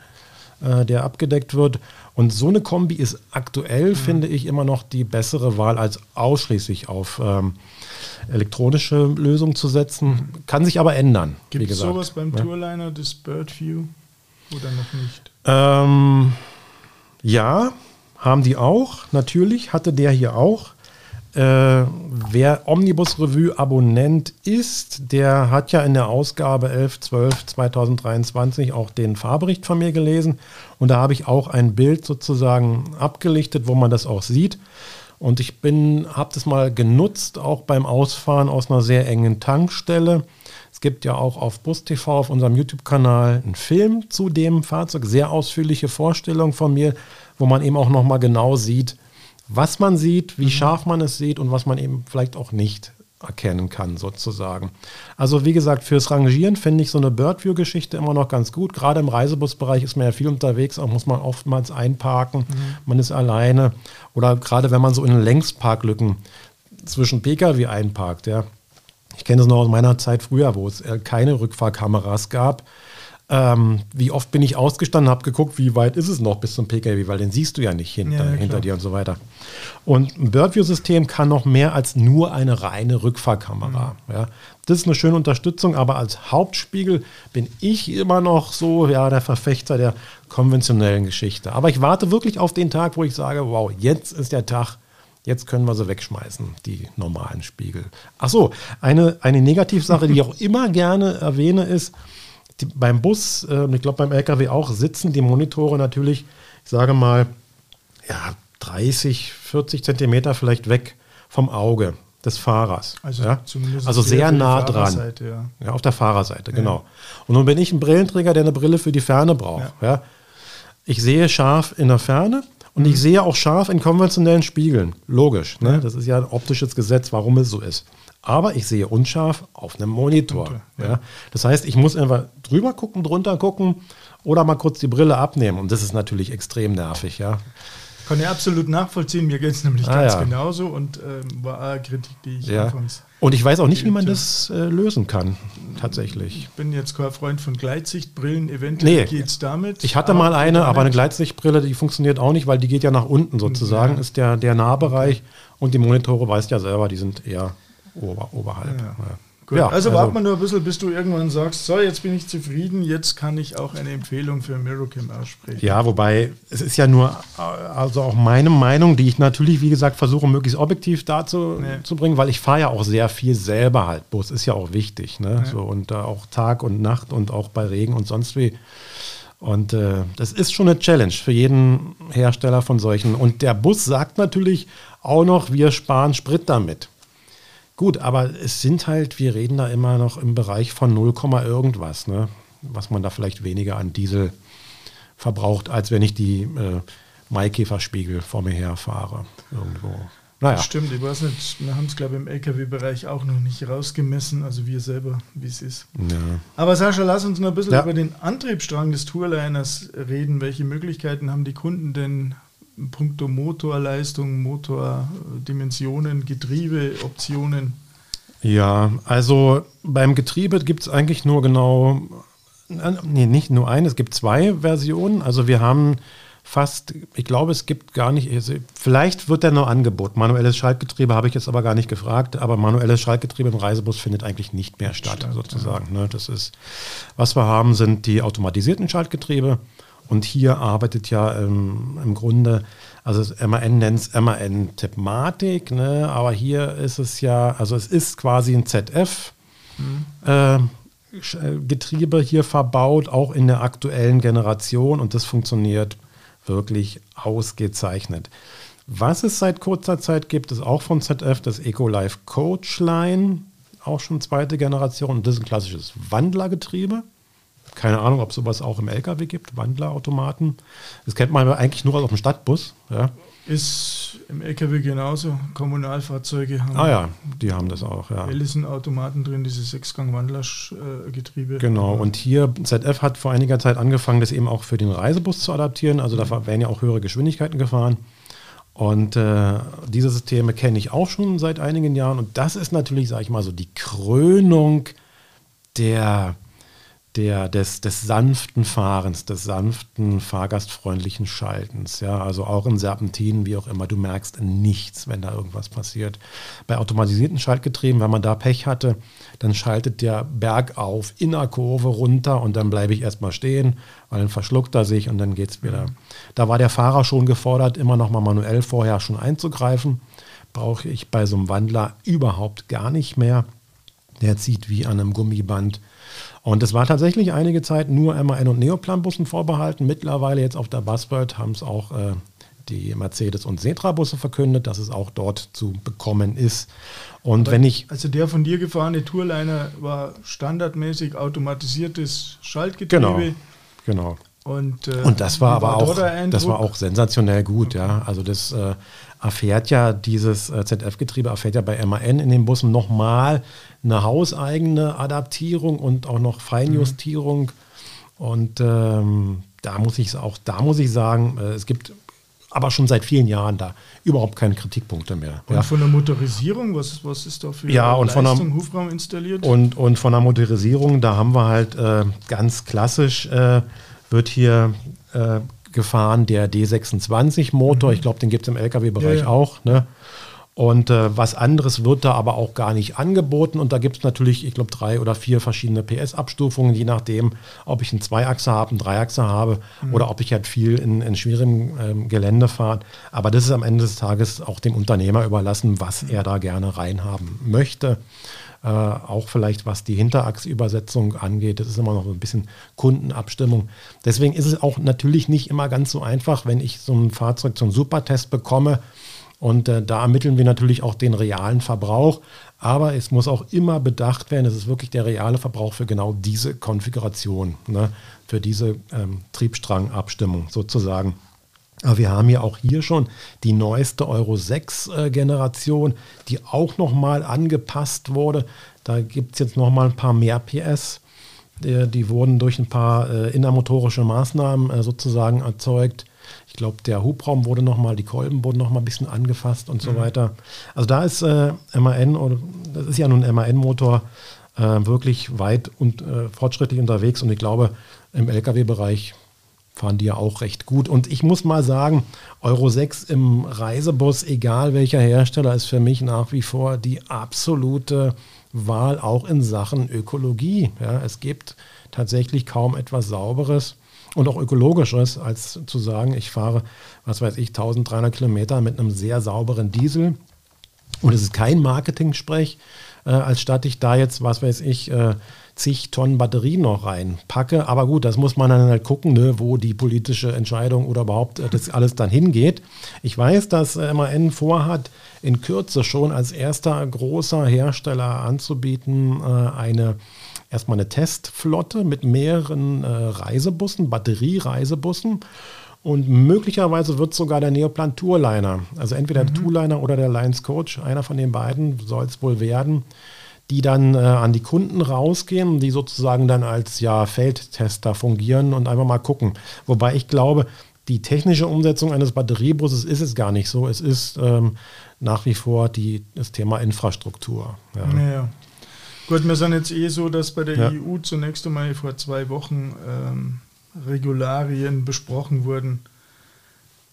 äh, der abgedeckt wird. Und so eine Kombi ist aktuell, mhm. finde ich, immer noch die bessere Wahl, als ausschließlich auf ähm, elektronische Lösungen zu setzen. Kann sich aber ändern. Gibt es sowas beim ja? Tourliner, das Birdview oder noch nicht? Ähm, ja, haben die auch, natürlich, hatte der hier auch. Äh, wer Omnibus Revue Abonnent ist, der hat ja in der Ausgabe 11, 12, 2023 auch den Fahrbericht von mir gelesen. Und da habe ich auch ein Bild sozusagen abgelichtet, wo man das auch sieht. Und ich bin, habe das mal genutzt, auch beim Ausfahren aus einer sehr engen Tankstelle. Es gibt ja auch auf Bus TV auf unserem YouTube-Kanal einen Film zu dem Fahrzeug, sehr ausführliche Vorstellung von mir, wo man eben auch nochmal genau sieht, was man sieht, wie mhm. scharf man es sieht und was man eben vielleicht auch nicht erkennen kann, sozusagen. Also wie gesagt, fürs Rangieren finde ich so eine Birdview-Geschichte immer noch ganz gut. Gerade im Reisebusbereich ist man ja viel unterwegs, auch muss man oftmals einparken, mhm. man ist alleine. Oder gerade wenn man so in Längsparklücken zwischen Pkw einparkt, ja, ich kenne es noch aus meiner Zeit früher, wo es äh, keine Rückfahrkameras gab. Ähm, wie oft bin ich ausgestanden, habe geguckt, wie weit ist es noch bis zum PKW, weil den siehst du ja nicht hinter, ja, hinter dir und so weiter. Und ein Birdview-System kann noch mehr als nur eine reine Rückfahrkamera. Mhm. Ja. Das ist eine schöne Unterstützung, aber als Hauptspiegel bin ich immer noch so ja, der Verfechter der konventionellen Geschichte. Aber ich warte wirklich auf den Tag, wo ich sage, wow, jetzt ist der Tag, Jetzt können wir sie wegschmeißen, die normalen Spiegel. Achso, eine, eine Negativsache, die ich auch immer gerne erwähne, ist, die, beim Bus, äh, ich glaube beim LKW auch, sitzen die Monitore natürlich, ich sage mal, ja, 30, 40 Zentimeter vielleicht weg vom Auge des Fahrers. Also, ja? also sehr nah dran. Ja. ja. auf der Fahrerseite, ja. genau. Und nun bin ich ein Brillenträger, der eine Brille für die Ferne braucht. Ja. Ich sehe scharf in der Ferne und ich sehe auch scharf in konventionellen Spiegeln. Logisch. Ne? Das ist ja ein optisches Gesetz, warum es so ist. Aber ich sehe unscharf auf einem Monitor. Ja. Das heißt, ich muss einfach drüber gucken, drunter gucken oder mal kurz die Brille abnehmen. Und das ist natürlich extrem nervig, ja. Kann ich absolut nachvollziehen. Mir geht es nämlich ah, ganz ja. genauso und ähm, war eine Kritik, die ich ja. Und ich weiß auch nicht, wie man das äh, lösen kann, tatsächlich. Ich bin jetzt kein Freund von Gleitsichtbrillen. Eventuell nee. geht es damit. Ich hatte mal eine, aber eine Gleitsichtbrille, die funktioniert auch nicht, weil die geht ja nach unten sozusagen, ja. ist der, der Nahbereich. Und die Monitore, weißt ja selber, die sind eher ober, oberhalb. Ja. Gut, ja, also, also warten wir nur ein bisschen, bis du irgendwann sagst, so, jetzt bin ich zufrieden, jetzt kann ich auch eine Empfehlung für Mirrorcam aussprechen. Ja, wobei, es ist ja nur, also auch meine Meinung, die ich natürlich, wie gesagt, versuche, möglichst objektiv darzubringen, nee. weil ich fahre ja auch sehr viel selber halt. Bus ist ja auch wichtig, ne? Nee. So, und äh, auch Tag und Nacht und auch bei Regen und sonst wie. Und äh, das ist schon eine Challenge für jeden Hersteller von solchen. Und der Bus sagt natürlich auch noch, wir sparen Sprit damit. Gut, aber es sind halt, wir reden da immer noch im Bereich von 0, irgendwas, ne? was man da vielleicht weniger an Diesel verbraucht, als wenn ich die äh, Maikäferspiegel vor mir her fahre irgendwo. Naja. Stimmt, ich weiß nicht, wir haben es, glaube ich, im LKW-Bereich auch noch nicht rausgemessen, also wir selber, wie es ist. Ja. Aber Sascha, lass uns noch ein bisschen ja. über den Antriebsstrang des Tourliners reden. Welche Möglichkeiten haben die Kunden denn puncto Motorleistung, Motordimensionen, Getriebeoptionen? Ja, also beim Getriebe gibt es eigentlich nur genau, nee, nicht nur eine, es gibt zwei Versionen. Also wir haben fast, ich glaube, es gibt gar nicht, also vielleicht wird der noch angeboten. Manuelles Schaltgetriebe habe ich jetzt aber gar nicht gefragt, aber manuelles Schaltgetriebe im Reisebus findet eigentlich nicht mehr statt, statt sozusagen. Ja. Ne? Das ist, was wir haben, sind die automatisierten Schaltgetriebe. Und hier arbeitet ja ähm, im Grunde, also MAN nennt es MAN-Thematik, ne? aber hier ist es ja, also es ist quasi ein ZF. Mhm. Äh, Getriebe hier verbaut, auch in der aktuellen Generation und das funktioniert wirklich ausgezeichnet. Was es seit kurzer Zeit gibt, ist auch von ZF das EcoLife Coachline, auch schon zweite Generation. Und das ist ein klassisches Wandlergetriebe. Keine Ahnung, ob sowas auch im LKW gibt, Wandlerautomaten. Das kennt man eigentlich nur aus dem Stadtbus. Ja. Ist im LKW genauso. Kommunalfahrzeuge haben. Ah ja, die haben das auch, ja. Ellison-Automaten drin, diese Sechsgang-Wandlergetriebe. Genau, und hier, ZF hat vor einiger Zeit angefangen, das eben auch für den Reisebus zu adaptieren. Also da mhm. werden ja auch höhere Geschwindigkeiten gefahren. Und äh, diese Systeme kenne ich auch schon seit einigen Jahren. Und das ist natürlich, sage ich mal so, die Krönung der der, des, des sanften Fahrens, des sanften, fahrgastfreundlichen Schaltens. Ja, also auch in Serpentinen, wie auch immer, du merkst nichts, wenn da irgendwas passiert. Bei automatisierten Schaltgetrieben, wenn man da Pech hatte, dann schaltet der bergauf in der Kurve runter und dann bleibe ich erstmal stehen, weil dann verschluckt er sich und dann geht es wieder. Da war der Fahrer schon gefordert, immer noch mal manuell vorher schon einzugreifen. Brauche ich bei so einem Wandler überhaupt gar nicht mehr. Der zieht wie an einem Gummiband und es war tatsächlich einige Zeit nur MAN und Neoplan-Bussen vorbehalten. Mittlerweile jetzt auf der Buzzbird haben es auch äh, die Mercedes- und Setra-Busse verkündet, dass es auch dort zu bekommen ist. Und Aber wenn ich. Also der von dir gefahrene Tourliner war standardmäßig automatisiertes Schaltgetriebe. Genau. Genau. Und, äh, und das war aber auch, das war auch sensationell gut, okay. ja. Also das äh, erfährt ja dieses äh, ZF-Getriebe erfährt ja bei MAN in den Bussen nochmal eine hauseigene Adaptierung und auch noch Feinjustierung. Mhm. Und ähm, da muss ich auch, da muss ich sagen, äh, es gibt aber schon seit vielen Jahren da überhaupt keine Kritikpunkte mehr. Und ja. von der Motorisierung, was, was ist da für ja, und Leistung, von der, Hufraum installiert? Und, und von der Motorisierung, da haben wir halt äh, ganz klassisch, äh, wird hier äh, gefahren der D26-Motor. Mhm. Ich glaube, den gibt es im Lkw-Bereich ja, ja. auch. Ne? Und äh, was anderes wird da aber auch gar nicht angeboten. Und da gibt es natürlich, ich glaube, drei oder vier verschiedene PS-Abstufungen, je nachdem, ob ich einen Zweiachser habe, einen Dreiachser habe mhm. oder ob ich halt viel in, in schwierigem ähm, Gelände fahre. Aber das ist am Ende des Tages auch dem Unternehmer überlassen, was er da gerne reinhaben möchte. Äh, auch vielleicht was die Hinterachsübersetzung angeht. Das ist immer noch ein bisschen Kundenabstimmung. Deswegen ist es auch natürlich nicht immer ganz so einfach, wenn ich so ein Fahrzeug zum Supertest bekomme und äh, da ermitteln wir natürlich auch den realen Verbrauch. Aber es muss auch immer bedacht werden, es ist wirklich der reale Verbrauch für genau diese Konfiguration, ne? für diese ähm, Triebstrangabstimmung sozusagen. Aber wir haben ja auch hier schon die neueste Euro 6 äh, Generation, die auch nochmal angepasst wurde. Da gibt es jetzt nochmal ein paar mehr PS. Die, wurden durch ein paar äh, innermotorische Maßnahmen äh, sozusagen erzeugt. Ich glaube, der Hubraum wurde nochmal, die Kolben wurden nochmal ein bisschen angefasst und so mhm. weiter. Also da ist äh, MAN, oder das ist ja nun ein MAN-Motor, äh, wirklich weit und äh, fortschrittlich unterwegs und ich glaube, im Lkw-Bereich fahren die ja auch recht gut. Und ich muss mal sagen, Euro 6 im Reisebus, egal welcher Hersteller, ist für mich nach wie vor die absolute Wahl, auch in Sachen Ökologie. Ja, es gibt tatsächlich kaum etwas Sauberes und auch ökologisches, als zu sagen, ich fahre, was weiß ich, 1300 Kilometer mit einem sehr sauberen Diesel. Und es ist kein Marketing-Sprech, äh, als statt ich da jetzt, was weiß ich, äh, zig Tonnen Batterien noch reinpacke. Aber gut, das muss man dann halt gucken, ne, wo die politische Entscheidung oder überhaupt äh, das alles dann hingeht. Ich weiß, dass äh, MAN vorhat, in Kürze schon als erster großer Hersteller anzubieten, äh, eine erstmal eine Testflotte mit mehreren äh, Reisebussen, Batterie-Reisebussen. Und möglicherweise wird sogar der Neoplan Tourliner, also entweder mhm. der Tourliner oder der Lions Coach, einer von den beiden soll es wohl werden, die dann äh, an die Kunden rausgehen, die sozusagen dann als ja, Feldtester fungieren und einfach mal gucken. Wobei ich glaube, die technische Umsetzung eines Batteriebusses ist es gar nicht so. Es ist ähm, nach wie vor die, das Thema Infrastruktur. Ja. Naja. Gut, wir sind jetzt eh so, dass bei der ja. EU zunächst einmal vor zwei Wochen ähm, Regularien besprochen wurden,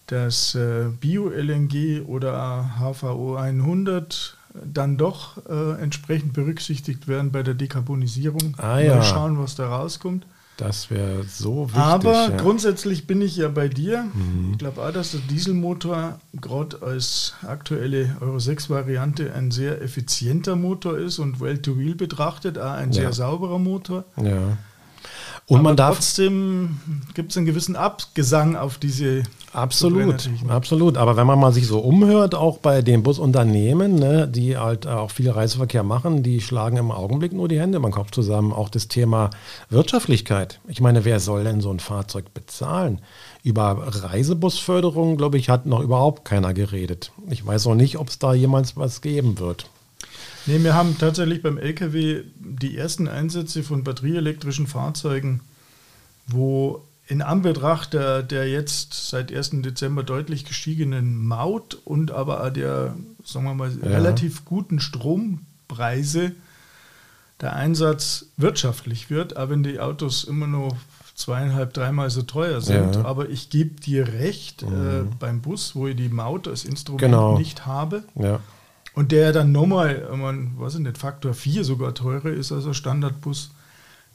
dass äh, Bio-LNG oder HVO 100 dann doch äh, entsprechend berücksichtigt werden bei der Dekarbonisierung. Ah, ja. Mal schauen, was da rauskommt. Das wäre so wichtig. Aber ja. grundsätzlich bin ich ja bei dir. Mhm. Ich glaube auch, dass der Dieselmotor gerade als aktuelle Euro 6 Variante ein sehr effizienter Motor ist und Well-to-Wheel betrachtet auch ein ja. sehr sauberer Motor. Ja. Und Aber man darf. Trotzdem gibt es einen gewissen Abgesang auf diese. Absolut, absolut. Aber wenn man mal sich so umhört, auch bei den Busunternehmen, ne, die halt auch viel Reiseverkehr machen, die schlagen im Augenblick nur die Hände im Kopf zusammen. Auch das Thema Wirtschaftlichkeit. Ich meine, wer soll denn so ein Fahrzeug bezahlen? Über Reisebusförderung, glaube ich, hat noch überhaupt keiner geredet. Ich weiß auch nicht, ob es da jemals was geben wird. Nee, wir haben tatsächlich beim LKW die ersten Einsätze von batterieelektrischen Fahrzeugen, wo in Anbetracht der, der jetzt seit 1. Dezember deutlich gestiegenen Maut und aber auch der, sagen wir mal, ja. relativ guten Strompreise der Einsatz wirtschaftlich wird, auch wenn die Autos immer noch zweieinhalb, dreimal so teuer sind. Ja. Aber ich gebe dir recht, äh, mhm. äh, beim Bus, wo ich die Maut als Instrument genau. nicht habe, ja. Und der dann nochmal, man weiß ich nicht, Faktor 4 sogar teurer ist als ein Standardbus.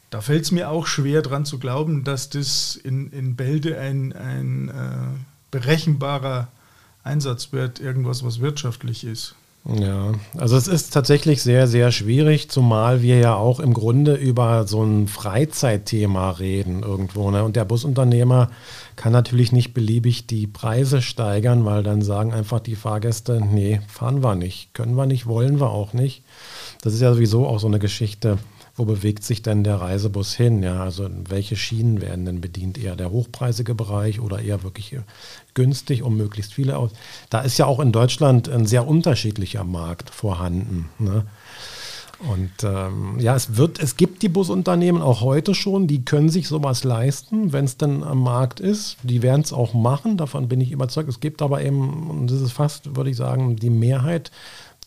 Da fällt es mir auch schwer dran zu glauben, dass das in, in Bälde ein, ein äh, berechenbarer Einsatz wird, irgendwas, was wirtschaftlich ist. Ja, also es ist tatsächlich sehr, sehr schwierig, zumal wir ja auch im Grunde über so ein Freizeitthema reden irgendwo. Ne? Und der Busunternehmer kann natürlich nicht beliebig die Preise steigern, weil dann sagen einfach die Fahrgäste, nee, fahren wir nicht, können wir nicht, wollen wir auch nicht. Das ist ja sowieso auch so eine Geschichte wo bewegt sich denn der Reisebus hin? Ja, also welche Schienen werden denn bedient? Eher der hochpreisige Bereich oder eher wirklich günstig, um möglichst viele aus? Da ist ja auch in Deutschland ein sehr unterschiedlicher Markt vorhanden. Ne? Und ähm, ja, es wird, es gibt die Busunternehmen auch heute schon, die können sich sowas leisten, wenn es dann am Markt ist. Die werden es auch machen, davon bin ich überzeugt. Es gibt aber eben, und das ist fast, würde ich sagen, die Mehrheit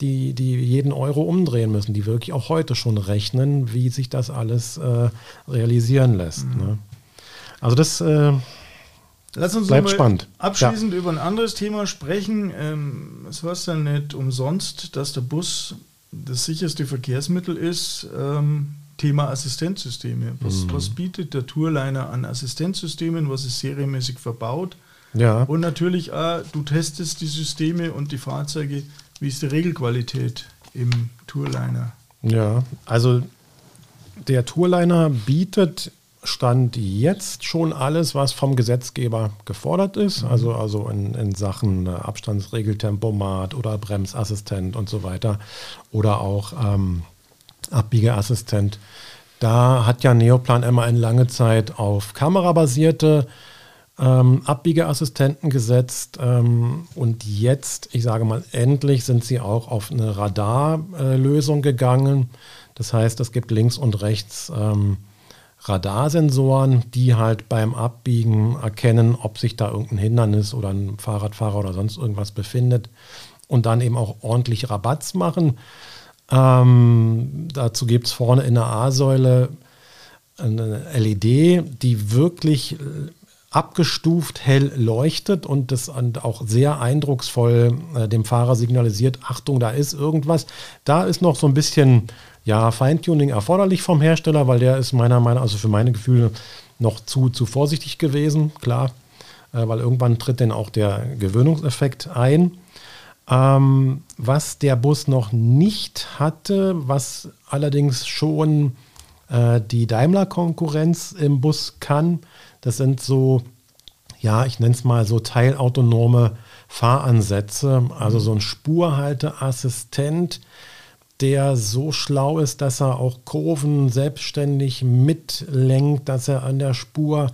die, die jeden Euro umdrehen müssen, die wirklich auch heute schon rechnen, wie sich das alles äh, realisieren lässt. Mhm. Ne? Also das äh, Lass uns bleibt spannend. abschließend ja. über ein anderes Thema sprechen. Ähm, es war ja nicht umsonst, dass der Bus das sicherste Verkehrsmittel ist. Ähm, Thema Assistenzsysteme. Was, mhm. was, bietet der Tourliner an Assistenzsystemen? Was ist serienmäßig verbaut? Ja. Und natürlich, auch, du testest die Systeme und die Fahrzeuge wie ist die Regelqualität im Tourliner? Ja, also der Tourliner bietet Stand jetzt schon alles, was vom Gesetzgeber gefordert ist, mhm. also, also in, in Sachen Abstandsregeltempomat oder Bremsassistent und so weiter oder auch ähm, Abbiegeassistent. Da hat ja Neoplan immer eine lange Zeit auf kamerabasierte ähm, Abbiegeassistenten gesetzt ähm, und jetzt, ich sage mal, endlich sind sie auch auf eine Radarlösung äh, gegangen. Das heißt, es gibt links und rechts ähm, Radarsensoren, die halt beim Abbiegen erkennen, ob sich da irgendein Hindernis oder ein Fahrradfahrer oder sonst irgendwas befindet und dann eben auch ordentlich Rabatz machen. Ähm, dazu gibt es vorne in der A-Säule eine LED, die wirklich abgestuft hell leuchtet und das auch sehr eindrucksvoll äh, dem Fahrer signalisiert, Achtung, da ist irgendwas. Da ist noch so ein bisschen ja, Feintuning erforderlich vom Hersteller, weil der ist meiner Meinung nach, also für meine Gefühle, noch zu, zu vorsichtig gewesen, klar, äh, weil irgendwann tritt dann auch der Gewöhnungseffekt ein. Ähm, was der Bus noch nicht hatte, was allerdings schon äh, die Daimler-Konkurrenz im Bus kann, das sind so, ja, ich nenne es mal so teilautonome Fahransätze, also so ein Spurhalteassistent, der so schlau ist, dass er auch Kurven selbstständig mitlenkt, dass er an der Spur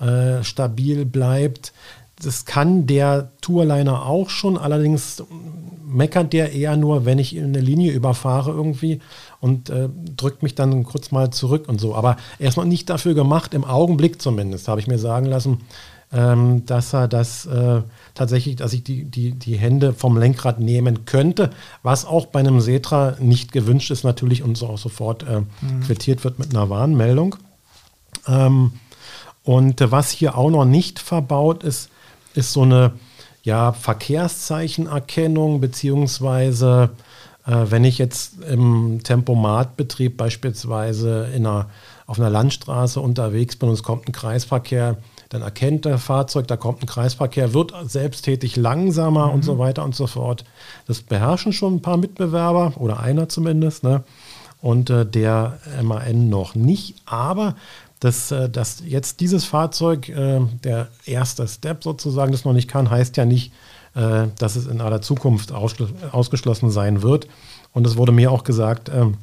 äh, stabil bleibt. Das kann der Tourliner auch schon, allerdings meckert der eher nur, wenn ich in eine Linie überfahre irgendwie und äh, drückt mich dann kurz mal zurück und so. Aber er ist noch nicht dafür gemacht, im Augenblick zumindest, habe ich mir sagen lassen, ähm, dass er das äh, tatsächlich, dass ich die, die, die Hände vom Lenkrad nehmen könnte, was auch bei einem Setra nicht gewünscht ist natürlich und so auch sofort äh, mhm. quittiert wird mit einer Warnmeldung. Ähm, und was hier auch noch nicht verbaut ist, ist so eine ja, Verkehrszeichenerkennung beziehungsweise äh, wenn ich jetzt im Tempomatbetrieb beispielsweise in einer, auf einer Landstraße unterwegs bin und es kommt ein Kreisverkehr, dann erkennt der Fahrzeug, da kommt ein Kreisverkehr, wird selbsttätig langsamer mhm. und so weiter und so fort. Das beherrschen schon ein paar Mitbewerber oder einer zumindest, ne? Und äh, der MAN noch nicht. Aber dass, äh, dass jetzt dieses Fahrzeug, äh, der erste Step sozusagen, das noch nicht kann, heißt ja nicht, äh, dass es in aller Zukunft ausgeschlossen sein wird. Und es wurde mir auch gesagt, ähm,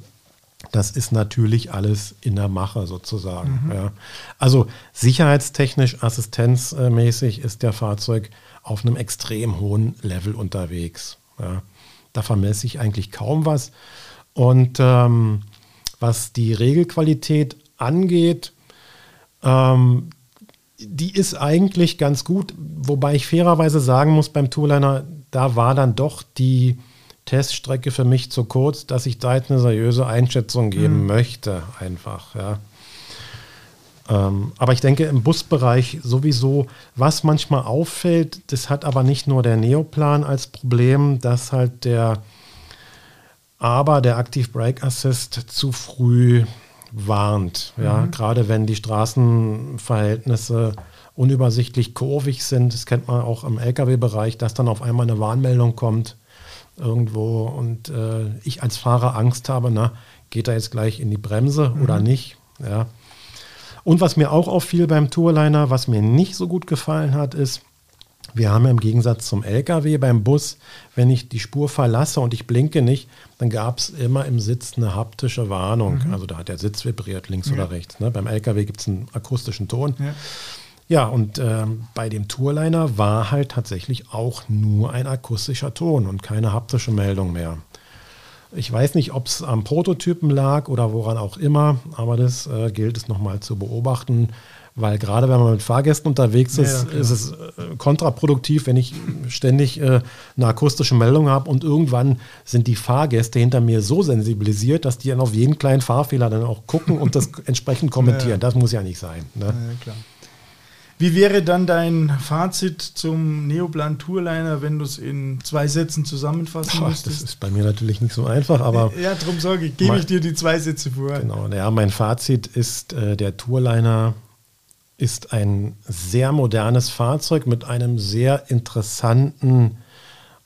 das ist natürlich alles in der Mache sozusagen. Mhm. Ja. Also sicherheitstechnisch, assistenzmäßig ist der Fahrzeug auf einem extrem hohen Level unterwegs. Ja. Da vermesse ich eigentlich kaum was. Und ähm, was die Regelqualität angeht, ähm, die ist eigentlich ganz gut, wobei ich fairerweise sagen muss, beim Tooliner, da war dann doch die Teststrecke für mich zu kurz, dass ich da jetzt eine seriöse Einschätzung geben mhm. möchte, einfach, ja. Ähm, aber ich denke, im Busbereich sowieso, was manchmal auffällt, das hat aber nicht nur der Neoplan als Problem, dass halt der aber der Active Brake Assist zu früh warnt. Ja, mhm. gerade wenn die Straßenverhältnisse unübersichtlich kurvig sind. Das kennt man auch im Lkw-Bereich, dass dann auf einmal eine Warnmeldung kommt. irgendwo und äh, ich als Fahrer Angst habe, na, geht er jetzt gleich in die Bremse mhm. oder nicht? Ja. Und was mir auch auffiel beim Tourliner, was mir nicht so gut gefallen hat, ist, wir haben im Gegensatz zum LKW beim Bus, wenn ich die Spur verlasse und ich blinke nicht, dann gab es immer im Sitz eine haptische Warnung. Mhm. Also da hat der Sitz vibriert, links ja. oder rechts. Ne? Beim LKW gibt es einen akustischen Ton. Ja. Ja, und äh, bei dem Tourliner war halt tatsächlich auch nur ein akustischer Ton und keine haptische Meldung mehr. Ich weiß nicht, ob es am Prototypen lag oder woran auch immer, aber das äh, gilt es nochmal zu beobachten, weil gerade wenn man mit Fahrgästen unterwegs ist, ja, ja, ist es äh, kontraproduktiv, wenn ich ständig äh, eine akustische Meldung habe und irgendwann sind die Fahrgäste hinter mir so sensibilisiert, dass die dann auf jeden kleinen Fahrfehler dann auch gucken und das entsprechend kommentieren. Ja, das muss ja nicht sein. Ne? Wie wäre dann dein Fazit zum Neoplan Tourliner, wenn du es in zwei Sätzen zusammenfassen Ach, müsstest? Das ist bei mir natürlich nicht so einfach, aber. Ja, darum sage ich, gebe ich dir die zwei Sätze vor. Genau, ja, mein Fazit ist, äh, der Tourliner ist ein sehr modernes Fahrzeug mit einem sehr interessanten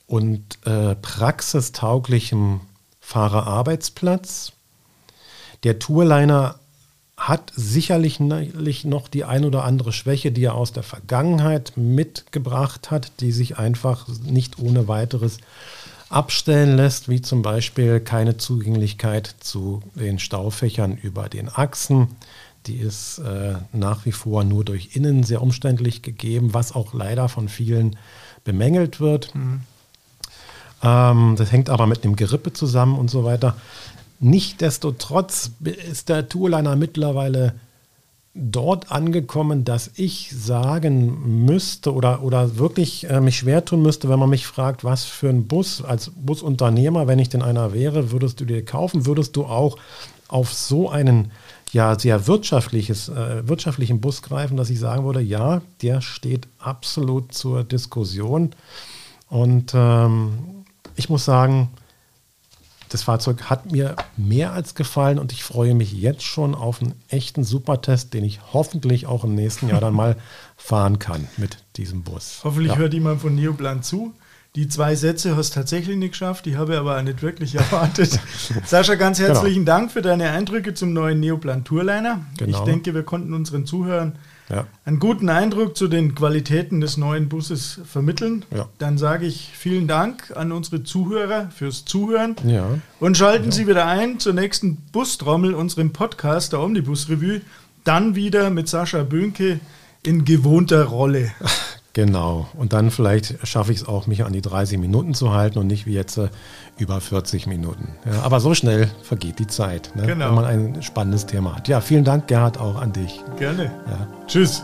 und äh, praxistauglichen Fahrerarbeitsplatz. Der Tourliner hat sicherlich noch die ein oder andere Schwäche, die er aus der Vergangenheit mitgebracht hat, die sich einfach nicht ohne weiteres abstellen lässt, wie zum Beispiel keine Zugänglichkeit zu den Staufächern über den Achsen. Die ist äh, nach wie vor nur durch innen sehr umständlich gegeben, was auch leider von vielen bemängelt wird. Mhm. Ähm, das hängt aber mit dem Gerippe zusammen und so weiter. Nichtsdestotrotz ist der Tourliner mittlerweile dort angekommen, dass ich sagen müsste oder, oder wirklich äh, mich schwer tun müsste, wenn man mich fragt, was für ein Bus als Busunternehmer, wenn ich denn einer wäre, würdest du dir kaufen? Würdest du auch auf so einen ja, sehr wirtschaftliches, äh, wirtschaftlichen Bus greifen, dass ich sagen würde, ja, der steht absolut zur Diskussion. Und ähm, ich muss sagen, das Fahrzeug hat mir mehr als gefallen und ich freue mich jetzt schon auf einen echten Supertest, den ich hoffentlich auch im nächsten Jahr dann mal fahren kann mit diesem Bus. Hoffentlich ja. hört jemand von Neoplan zu. Die zwei Sätze hast du tatsächlich nicht geschafft, die habe ich aber auch nicht wirklich erwartet. Sascha, ganz herzlichen genau. Dank für deine Eindrücke zum neuen Neoplan Tourliner. Genau. Ich denke, wir konnten unseren Zuhörern ja. einen guten Eindruck zu den Qualitäten des neuen Busses vermitteln. Ja. Dann sage ich vielen Dank an unsere Zuhörer fürs Zuhören ja. und schalten Sie wieder ein zur nächsten Bustrommel, unserem Podcast der Omnibus Revue. Dann wieder mit Sascha Bönke in gewohnter Rolle. Genau. Und dann vielleicht schaffe ich es auch, mich an die 30 Minuten zu halten und nicht wie jetzt äh, über 40 Minuten. Ja, aber so schnell vergeht die Zeit, ne, genau. wenn man ein spannendes Thema hat. Ja, vielen Dank, Gerhard, auch an dich. Gerne. Ja. Tschüss.